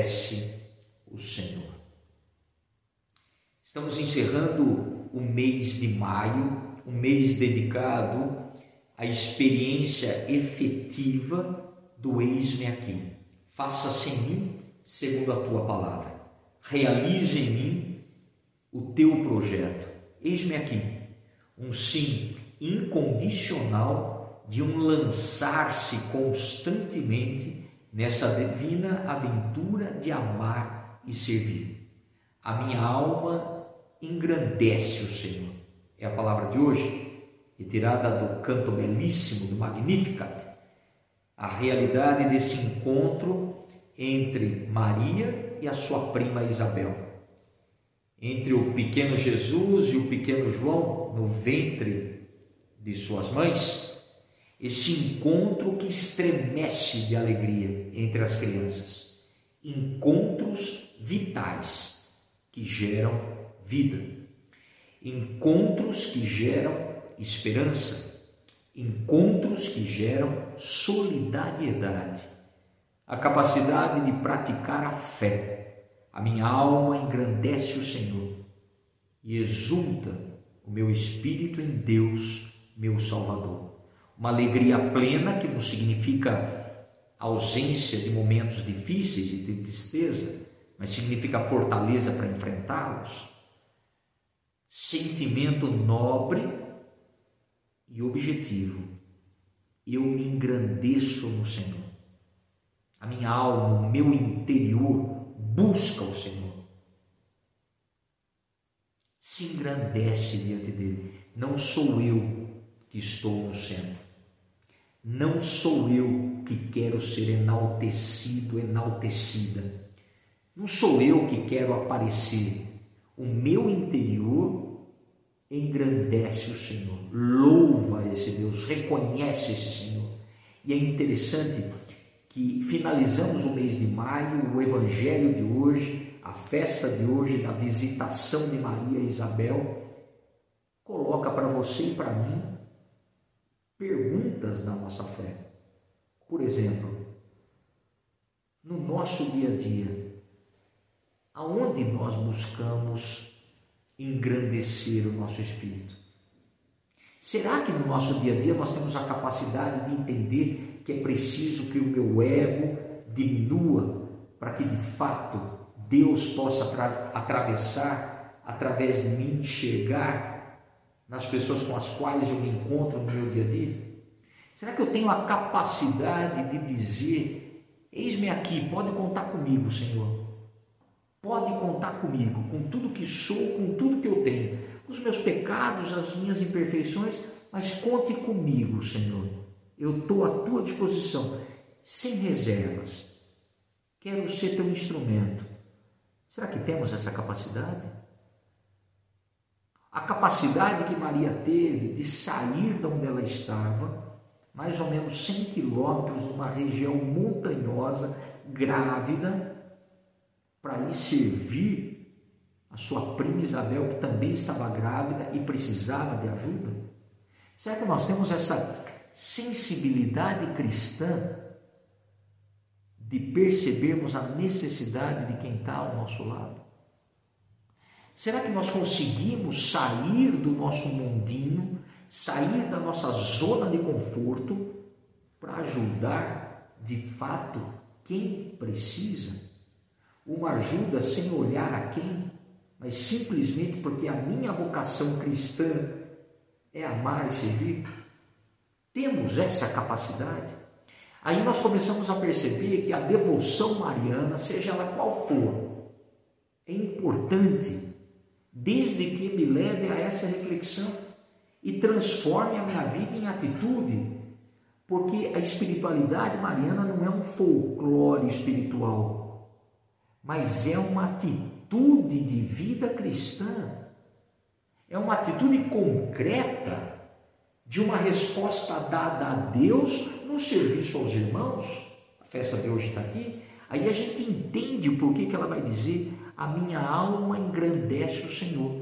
engrandece o Senhor. Estamos encerrando o mês de maio, um mês dedicado à experiência efetiva do eis-me aqui. Faça-se em mim segundo a tua palavra. Realize em mim o teu projeto. Eis-me aqui. Um sim incondicional de um lançar-se constantemente nessa divina aventura de amar e servir. A minha alma engrandece o Senhor. É a palavra de hoje, retirada do canto belíssimo do Magnificat. A realidade desse encontro entre Maria e a sua prima Isabel. Entre o pequeno Jesus e o pequeno João no ventre de suas mães, esse encontro que estremece de alegria entre as crianças. Encontros vitais que geram vida. Encontros que geram esperança. Encontros que geram solidariedade. A capacidade de praticar a fé. A minha alma engrandece o Senhor e exulta o meu espírito em Deus, meu Salvador uma alegria plena que não significa ausência de momentos difíceis e de tristeza, mas significa fortaleza para enfrentá-los. Sentimento nobre e objetivo. Eu me engrandeço no Senhor. A minha alma, o meu interior busca o Senhor. Se engrandece diante dele. Não sou eu que estou no centro. Não sou eu que quero ser enaltecido, enaltecida. Não sou eu que quero aparecer. O meu interior engrandece o Senhor, louva esse Deus, reconhece esse Senhor. E é interessante que finalizamos o mês de maio, o evangelho de hoje, a festa de hoje da visitação de Maria e Isabel, coloca para você e para mim da nossa fé. Por exemplo, no nosso dia a dia, aonde nós buscamos engrandecer o nosso espírito? Será que no nosso dia a dia nós temos a capacidade de entender que é preciso que o meu ego diminua para que de fato Deus possa atravessar através de mim, enxergar nas pessoas com as quais eu me encontro no meu dia a dia? Será que eu tenho a capacidade de dizer: Eis-me aqui, pode contar comigo, Senhor? Pode contar comigo, com tudo que sou, com tudo que eu tenho, os meus pecados, as minhas imperfeições, mas conte comigo, Senhor. Eu estou à tua disposição, sem reservas. Quero ser teu instrumento. Será que temos essa capacidade? a capacidade que Maria teve de sair de onde ela estava, mais ou menos 100 quilômetros, numa região montanhosa, grávida, para ir servir a sua prima Isabel, que também estava grávida e precisava de ajuda? Será que nós temos essa sensibilidade cristã de percebermos a necessidade de quem está ao nosso lado? Será que nós conseguimos sair do nosso mundinho, sair da nossa zona de conforto para ajudar de fato quem precisa? Uma ajuda sem olhar a quem, mas simplesmente porque a minha vocação cristã é amar e servir? Temos essa capacidade? Aí nós começamos a perceber que a devoção mariana, seja ela qual for, é importante desde que me leve a essa reflexão e transforme a minha vida em atitude, porque a espiritualidade mariana não é um folclore espiritual, mas é uma atitude de vida cristã, é uma atitude concreta de uma resposta dada a Deus no serviço aos irmãos. A festa de hoje está aqui. Aí a gente entende o porquê que ela vai dizer a minha alma engrandece o Senhor.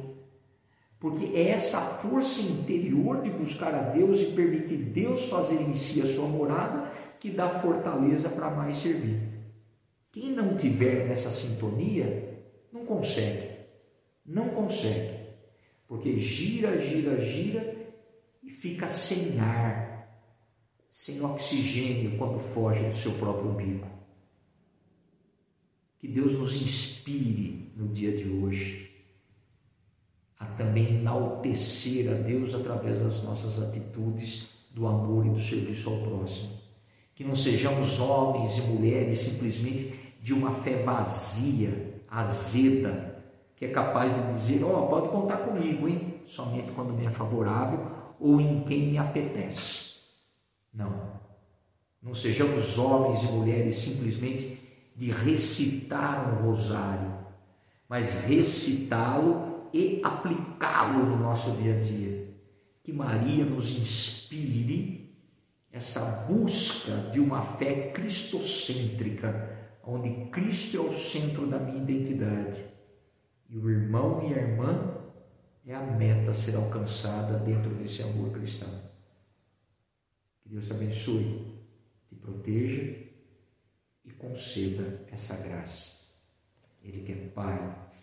Porque é essa força interior de buscar a Deus e permitir Deus fazer em si a sua morada que dá fortaleza para mais servir. Quem não tiver nessa sintonia, não consegue. Não consegue. Porque gira, gira, gira e fica sem ar, sem oxigênio quando foge do seu próprio umbigo. Que Deus nos inspire no dia de hoje também enaltecer a Deus através das nossas atitudes do amor e do serviço ao próximo. Que não sejamos homens e mulheres simplesmente de uma fé vazia, azeda, que é capaz de dizer: Ó, oh, pode contar comigo, hein? Somente quando me é favorável ou em quem me apetece. Não. Não sejamos homens e mulheres simplesmente de recitar um rosário, mas recitá-lo e aplicá-lo no nosso dia a dia. Que Maria nos inspire essa busca de uma fé cristocêntrica, onde Cristo é o centro da minha identidade e o irmão e a irmã é a meta a ser alcançada dentro desse amor cristão. Que Deus te abençoe, te proteja e conceda essa graça. Ele que é Pai,